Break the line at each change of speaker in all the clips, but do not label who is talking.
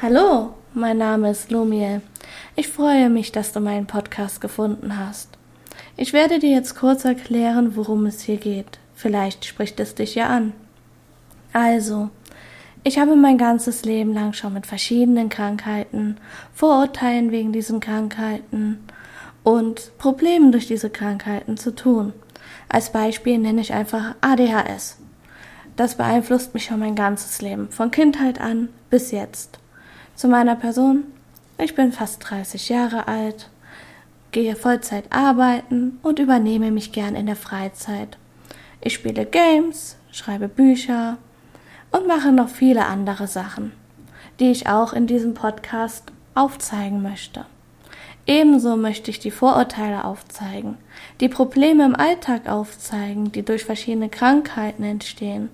Hallo, mein Name ist Lumiel. Ich freue mich, dass du meinen Podcast gefunden hast. Ich werde dir jetzt kurz erklären, worum es hier geht. Vielleicht spricht es dich ja an. Also, ich habe mein ganzes Leben lang schon mit verschiedenen Krankheiten, Vorurteilen wegen diesen Krankheiten und Problemen durch diese Krankheiten zu tun. Als Beispiel nenne ich einfach ADHS. Das beeinflusst mich schon mein ganzes Leben, von Kindheit an bis jetzt. Zu meiner Person. Ich bin fast 30 Jahre alt, gehe Vollzeit arbeiten und übernehme mich gern in der Freizeit. Ich spiele Games, schreibe Bücher und mache noch viele andere Sachen, die ich auch in diesem Podcast aufzeigen möchte. Ebenso möchte ich die Vorurteile aufzeigen, die Probleme im Alltag aufzeigen, die durch verschiedene Krankheiten entstehen,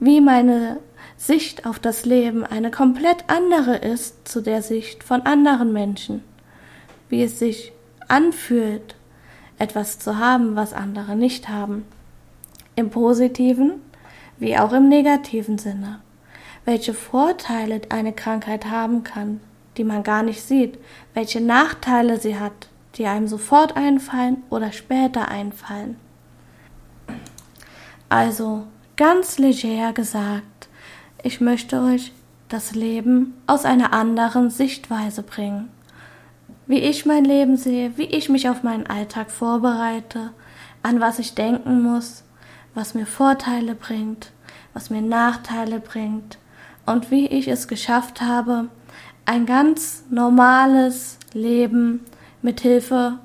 wie meine Sicht auf das Leben eine komplett andere ist zu der Sicht von anderen Menschen, wie es sich anfühlt, etwas zu haben, was andere nicht haben, im positiven wie auch im negativen Sinne, welche Vorteile eine Krankheit haben kann, die man gar nicht sieht, welche Nachteile sie hat, die einem sofort einfallen oder später einfallen. Also ganz leger gesagt, ich möchte euch das Leben aus einer anderen Sichtweise bringen. Wie ich mein Leben sehe, wie ich mich auf meinen Alltag vorbereite, an was ich denken muss, was mir Vorteile bringt, was mir Nachteile bringt und wie ich es geschafft habe, ein ganz normales Leben mit Hilfe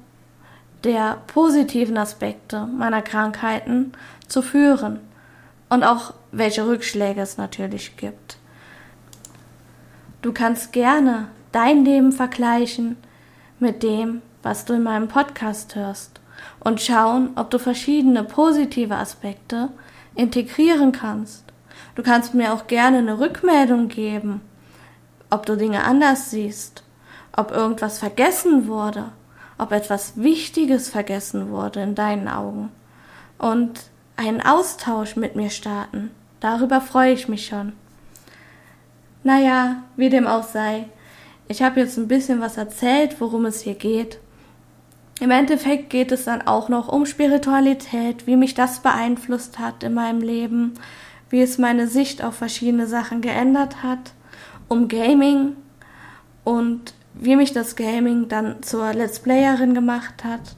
der positiven Aspekte meiner Krankheiten zu führen und auch welche Rückschläge es natürlich gibt. Du kannst gerne dein Leben vergleichen mit dem, was du in meinem Podcast hörst und schauen, ob du verschiedene positive Aspekte integrieren kannst. Du kannst mir auch gerne eine Rückmeldung geben, ob du Dinge anders siehst, ob irgendwas vergessen wurde, ob etwas Wichtiges vergessen wurde in deinen Augen und einen Austausch mit mir starten. Darüber freue ich mich schon. Naja, wie dem auch sei. Ich habe jetzt ein bisschen was erzählt, worum es hier geht. Im Endeffekt geht es dann auch noch um Spiritualität, wie mich das beeinflusst hat in meinem Leben, wie es meine Sicht auf verschiedene Sachen geändert hat, um Gaming und wie mich das Gaming dann zur Let's Playerin gemacht hat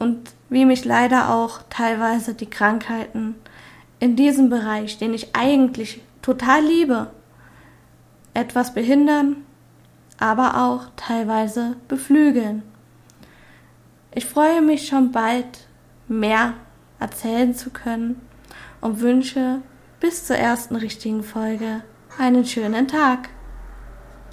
und wie mich leider auch teilweise die Krankheiten in diesem Bereich, den ich eigentlich total liebe, etwas behindern, aber auch teilweise beflügeln. Ich freue mich schon bald mehr erzählen zu können und wünsche bis zur ersten richtigen Folge einen schönen Tag.